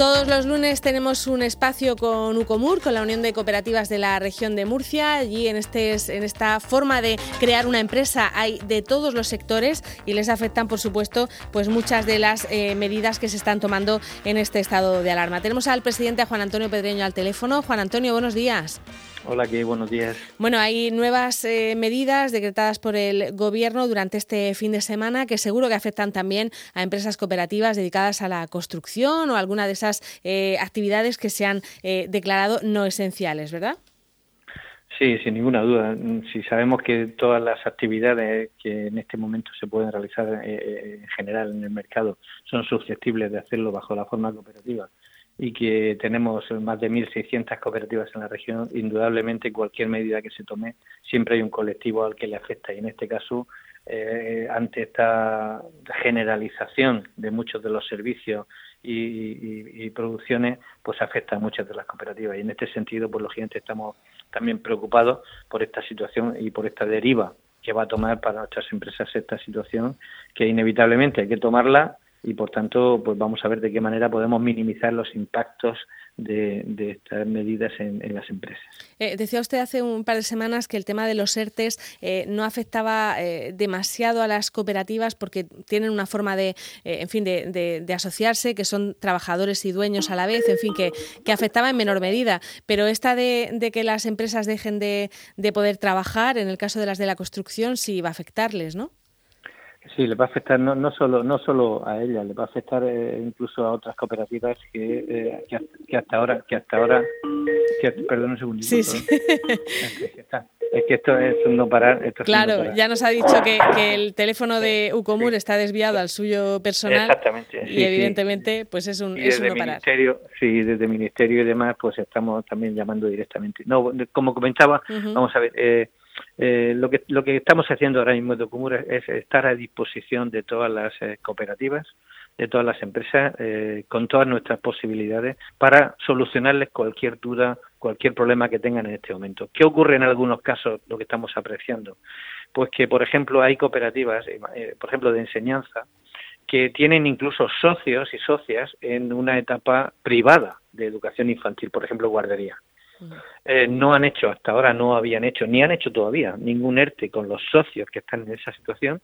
Todos los lunes tenemos un espacio con UCOMUR, con la Unión de Cooperativas de la región de Murcia. Allí en, este, en esta forma de crear una empresa hay de todos los sectores y les afectan, por supuesto, pues muchas de las eh, medidas que se están tomando en este estado de alarma. Tenemos al presidente Juan Antonio Pedreño al teléfono. Juan Antonio, buenos días. Hola, ¿qué? Buenos días. Bueno, hay nuevas eh, medidas decretadas por el Gobierno durante este fin de semana que seguro que afectan también a empresas cooperativas dedicadas a la construcción o alguna de esas eh, actividades que se han eh, declarado no esenciales, ¿verdad? Sí, sin ninguna duda. Si sabemos que todas las actividades que en este momento se pueden realizar en general en el mercado son susceptibles de hacerlo bajo la forma cooperativa y que tenemos más de 1.600 cooperativas en la región, indudablemente cualquier medida que se tome siempre hay un colectivo al que le afecta. Y en este caso eh, ante esta generalización de muchos de los servicios y, producciones pues afecta a muchas de las cooperativas. Y en este sentido pues lógicamente estamos también preocupados por esta situación y por esta deriva que va a tomar para nuestras empresas esta situación que inevitablemente hay que tomarla y por tanto pues vamos a ver de qué manera podemos minimizar los impactos de, estas medidas en, las empresas. Eh, decía usted hace un par de semanas que el tema de los ERTES eh, no afectaba eh, demasiado a las cooperativas porque tienen una forma de, en fin, de, asociarse, que son trabajadores y dueños a la vez, en fin, que, que afectaba en menor medida. Pero esta de, que las empresas dejen de, de poder trabajar, en el caso de las de la construcción, sí va a afectarles, ¿no? Sí, le va a afectar no, no solo no solo a ella, le va a afectar eh, incluso a otras cooperativas que, eh, que, hasta ahora que hasta ahora perdón un segundito. Sí, sí. Es, que esto es un no parar. claro, ya nos ha dicho que, que el teléfono de Ucomur está desviado al suyo personal. Exactamente. y evidentemente, pues es un, es un no parar. Ministerio, sí, desde el ministerio y demás, pues estamos también llamando directamente. No, como comentaba, vamos a ver. Eh, eh, lo, que, lo que estamos haciendo ahora mismo de Ocumura es estar a disposición de todas las eh, cooperativas, de todas las empresas, eh, con todas nuestras posibilidades para solucionarles cualquier duda, cualquier problema que tengan en este momento. ¿Qué ocurre en algunos casos, lo que estamos apreciando? Pues que, por ejemplo, hay cooperativas, por ejemplo, de enseñanza, que tienen incluso socios y socias en una etapa privada de educación infantil, por ejemplo, guardería. Eh, no han hecho, hasta ahora no habían hecho, ni han hecho todavía ningún ERTE con los socios que están en esa situación,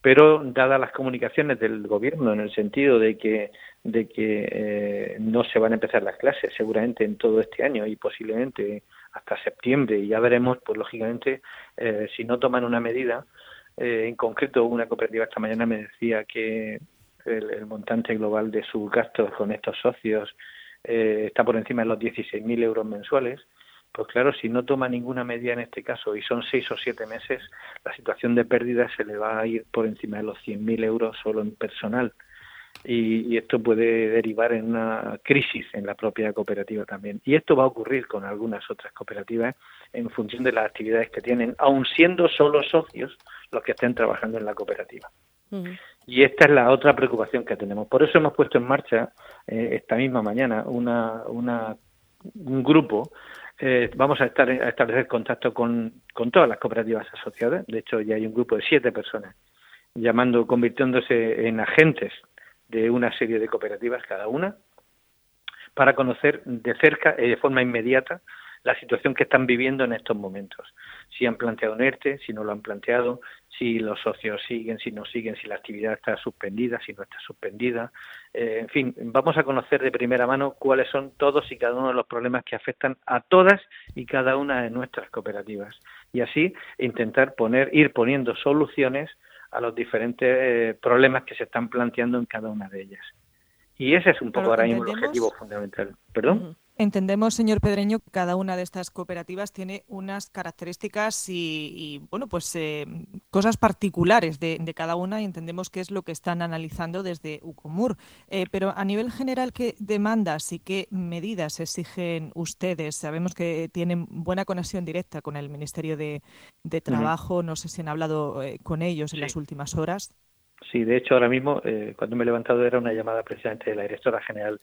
pero dadas las comunicaciones del gobierno en el sentido de que de que eh, no se van a empezar las clases seguramente en todo este año y posiblemente hasta septiembre y ya veremos pues lógicamente eh, si no toman una medida en concreto una cooperativa esta mañana me decía que el montante global de sus gastos con estos socios eh, está por encima de los 16.000 euros mensuales, pues claro, si no toma ninguna medida en este caso y son seis o siete meses, la situación de pérdida se le va a ir por encima de los 100.000 euros solo en personal. Y, esto puede derivar en una crisis en la propia cooperativa también. Y esto va a ocurrir con algunas otras cooperativas en función de las actividades que tienen, aun siendo solo socios los que estén trabajando en la cooperativa. Y esta es la otra preocupación que tenemos. Por eso hemos puesto en marcha eh, esta misma mañana una, una un grupo. Eh, vamos a, estar, establecer contacto con, con todas las cooperativas asociadas. De hecho, ya hay un grupo de siete personas llamando, convirtiéndose en agentes de una serie de cooperativas cada una, para conocer de cerca y de forma inmediata la situación que están viviendo en estos momentos. Si han planteado un ERTE, si no lo han planteado, si los socios siguen, si no siguen, si la actividad está suspendida, si no está suspendida. Eh, en fin, vamos a conocer de primera mano cuáles son todos y cada uno de los problemas que afectan a todas y cada una de nuestras cooperativas. Y así intentar poner, ir poniendo soluciones a los diferentes eh, problemas que se están planteando en cada una de ellas. Y ese es un poco ahora mismo el objetivo fundamental. ¿Perdón? Entendemos, señor Pedreño, que cada una de estas cooperativas tiene unas características y, bueno, pues eh, cosas particulares de, cada una y entendemos qué es lo que están analizando desde UCOMUR. Eh, pero a nivel general, ¿qué demandas y qué medidas exigen ustedes? Sabemos que tienen buena conexión directa con el Ministerio de, Trabajo. No sé si han hablado eh, con ellos en las últimas horas. Sí, de hecho, ahora mismo, cuando me he levantado, era una llamada precisamente de la directora general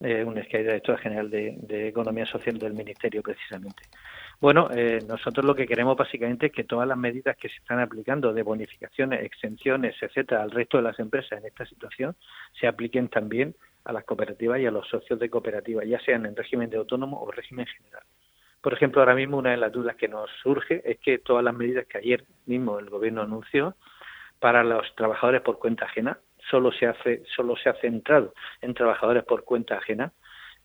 eh, un hay directora general de, Economía Social del Ministerio, precisamente. Bueno, eh, nosotros lo que queremos básicamente es que todas las medidas que se están aplicando de bonificaciones, exenciones, etcétera, al resto de las empresas en esta situación se apliquen también a las cooperativas y a los socios de cooperativas, ya sean en régimen de autónomo o régimen general. Por ejemplo, ahora mismo una de las dudas que nos surge es que todas las medidas que ayer mismo el gobierno anunció para los trabajadores por cuenta ajena solo se hace solo se ha centrado en trabajadores por cuenta ajena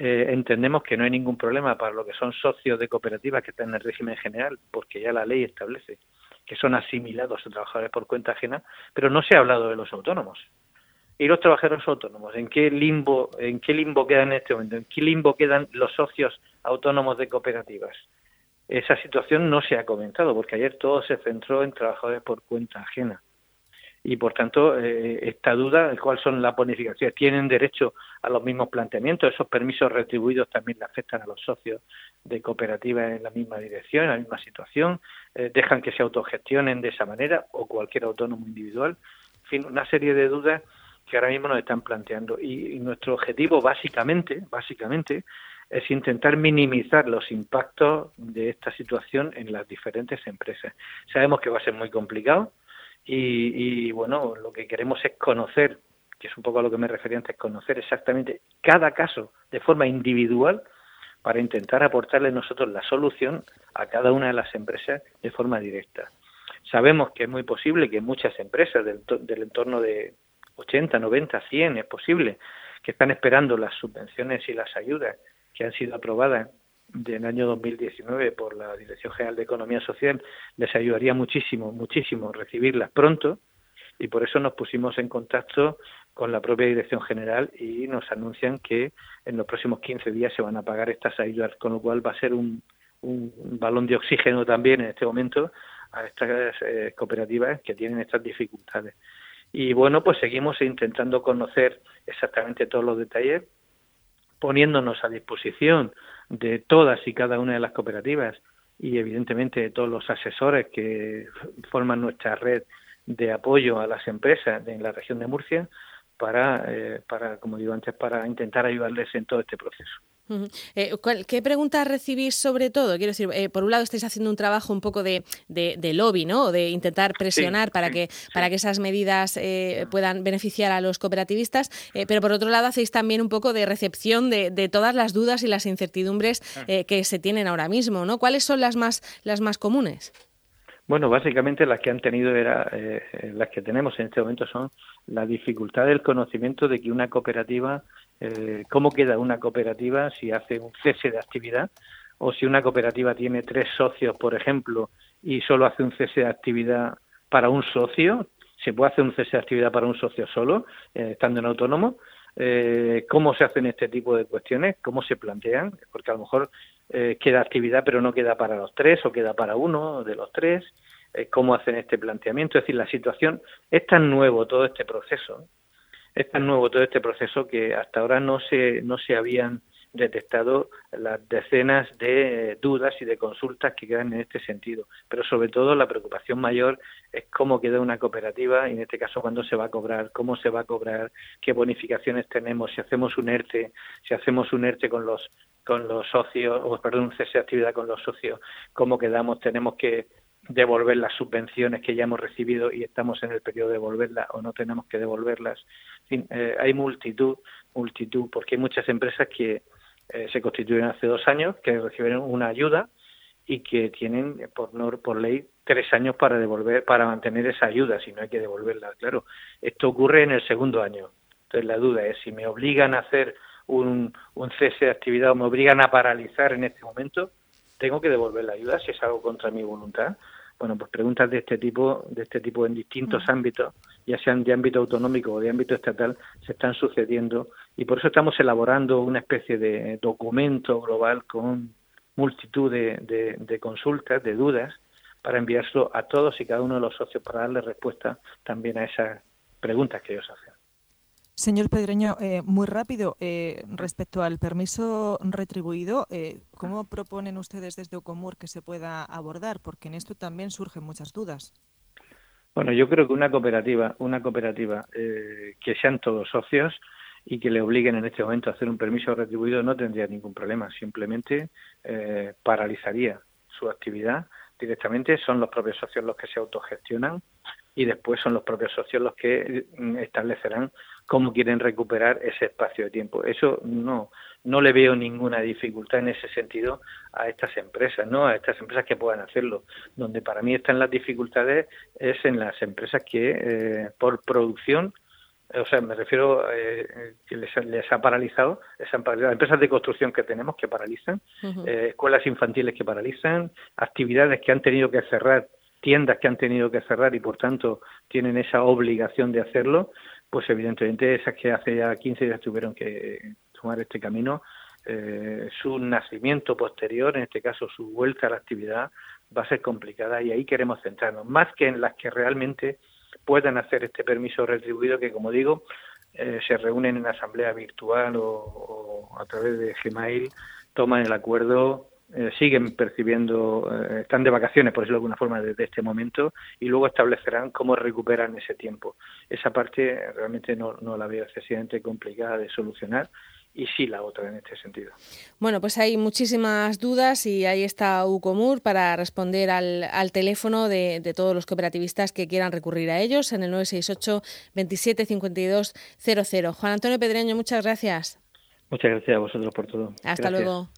eh, entendemos que no hay ningún problema para lo que son socios de cooperativas que están en el régimen general, porque ya la ley establece que son asimilados a trabajadores por cuenta ajena, pero no se ha hablado de los autónomos. ¿Y los trabajadores autónomos? ¿En qué limbo, en qué limbo quedan en este momento? ¿En qué limbo quedan los socios autónomos de cooperativas? Esa situación no se ha comentado, porque ayer todo se centró en trabajadores por cuenta ajena y por tanto eh, esta duda cuáles son las bonificaciones tienen derecho a los mismos planteamientos esos permisos retribuidos también le afectan a los socios de cooperativas en la misma dirección en la misma situación eh, dejan que se autogestionen de esa manera o cualquier autónomo individual en fin una serie de dudas que ahora mismo nos están planteando. Y, y nuestro objetivo básicamente básicamente es intentar minimizar los impactos de esta situación en las diferentes empresas. Sabemos que va a ser muy complicado y, bueno, lo que queremos es conocer, que es un poco a lo que me refería antes, conocer exactamente cada caso de forma individual para intentar aportarle nosotros la solución a cada una de las empresas de forma directa. Sabemos que es muy posible que muchas empresas del, del entorno de 80, 90, 100 es posible que están esperando las subvenciones y las ayudas que han sido aprobadas del año 2019 por la Dirección General de Economía Social les ayudaría muchísimo, muchísimo recibirlas pronto y por eso nos pusimos en contacto con la propia Dirección General y nos anuncian que en los próximos 15 días se van a pagar estas ayudas, con lo cual va a ser un, un balón de oxígeno también en este momento a estas eh, cooperativas que tienen estas dificultades. Y bueno, pues seguimos intentando conocer exactamente todos los detalles, poniéndonos a disposición de todas y cada una de las cooperativas y evidentemente de todos los asesores que forman nuestra red de apoyo a las empresas en la región de Murcia para, eh, para como digo antes, para intentar ayudarles en todo este proceso. Eh, ¿Qué preguntas recibís sobre todo? Quiero decir, eh, por un lado estáis haciendo un trabajo un poco de, de, lobby, ¿no? De intentar presionar para, que, para que esas medidas eh, puedan beneficiar a los cooperativistas, pero por otro lado hacéis también un poco de recepción de, de todas las dudas y las incertidumbres ah. que se tienen ahora mismo, ¿no? ¿Cuáles son las más, las más comunes? Bueno, básicamente las que han tenido era, las que tenemos en este momento son la dificultad del conocimiento de que una cooperativa eh, cómo queda una cooperativa si hace un cese de actividad o si una cooperativa tiene tres socios, por ejemplo, y solo hace un cese de actividad para un socio, se puede hacer un cese de actividad para un socio solo, eh, estando en autónomo, eh, cómo se hacen este tipo de cuestiones, cómo se plantean, porque a lo mejor queda actividad pero no queda para los tres o queda para uno de los tres, cómo hacen este planteamiento, es decir, la situación es tan nuevo todo este proceso es tan nuevo todo este proceso que hasta ahora no se, no se habían detectado las decenas de dudas y de consultas que quedan en este sentido. Pero sobre todo la preocupación mayor es cómo queda una cooperativa y en este caso cuándo se va a cobrar, cómo se va a cobrar, qué bonificaciones tenemos, si hacemos un ERTE, si hacemos un ERTE con los con los socios, o perdón, un cese actividad con los socios, cómo quedamos, tenemos que devolver las subvenciones que ya hemos recibido y estamos en el periodo de devolverlas o no tenemos que devolverlas. Eh, hay multitud, multitud, porque hay muchas empresas que eh, se constituyen hace dos años, que recibieron una ayuda y que tienen por, por ley tres años para devolver, para mantener esa ayuda, si no hay que devolverla. Claro, esto ocurre en el segundo año. Entonces la duda es si me obligan a hacer un, un cese de actividad o me obligan a paralizar en este momento, tengo que devolver la ayuda si es algo contra mi voluntad bueno, pues preguntas de este tipo, de este tipo en distintos ámbitos, ya sean de ámbito autonómico o de ámbito estatal, se están sucediendo y por eso estamos elaborando una especie de documento global con multitud de, consultas, de dudas, para enviárselo a todos y cada uno de los socios para darle respuesta también a esas preguntas que ellos hacen. Señor Pedreño, eh, muy rápido, eh, respecto al permiso retribuido, eh, ¿cómo proponen ustedes desde Ocomur que se pueda abordar? Porque en esto también surgen muchas dudas. Bueno, yo creo que una cooperativa, una cooperativa que sean todos socios y que le obliguen en este momento a hacer un permiso retribuido no tendría ningún problema, simplemente paralizaría su actividad directamente, son los propios socios los que se autogestionan y después son los propios socios los que mm, establecerán cómo quieren recuperar ese espacio de tiempo. Eso no, no le veo ninguna dificultad en ese sentido a estas empresas, ¿no? A estas empresas que puedan hacerlo. Donde para mí están las dificultades es en las empresas que eh, por producción o sea, me refiero eh, que les, ha paralizado, les han paralizado empresas de construcción que tenemos que paralizan, eh, escuelas infantiles que paralizan, actividades que han tenido que cerrar, tiendas que han tenido que cerrar y por tanto tienen esa obligación de hacerlo, pues evidentemente esas que hace ya 15 días tuvieron que tomar este camino, eh, su nacimiento posterior, en este caso su vuelta a la actividad, va a ser complicada y ahí queremos centrarnos, más que en las que realmente puedan hacer este permiso retribuido que, como digo, eh, se reúnen en asamblea virtual o, a través de Gmail, toman el acuerdo, eh, siguen percibiendo, eh, están de vacaciones, por decirlo de alguna forma, desde este momento y luego establecerán cómo recuperan ese tiempo. Esa parte realmente no, no la veo excesivamente complicada de solucionar y sí la otra en este sentido. Bueno, pues hay muchísimas dudas y ahí está Ucomur para responder al, al teléfono de, de, todos los cooperativistas que quieran recurrir a ellos en el 968 27 52 00. Juan Antonio Pedreño, muchas gracias. Muchas gracias a vosotros por todo. Hasta luego.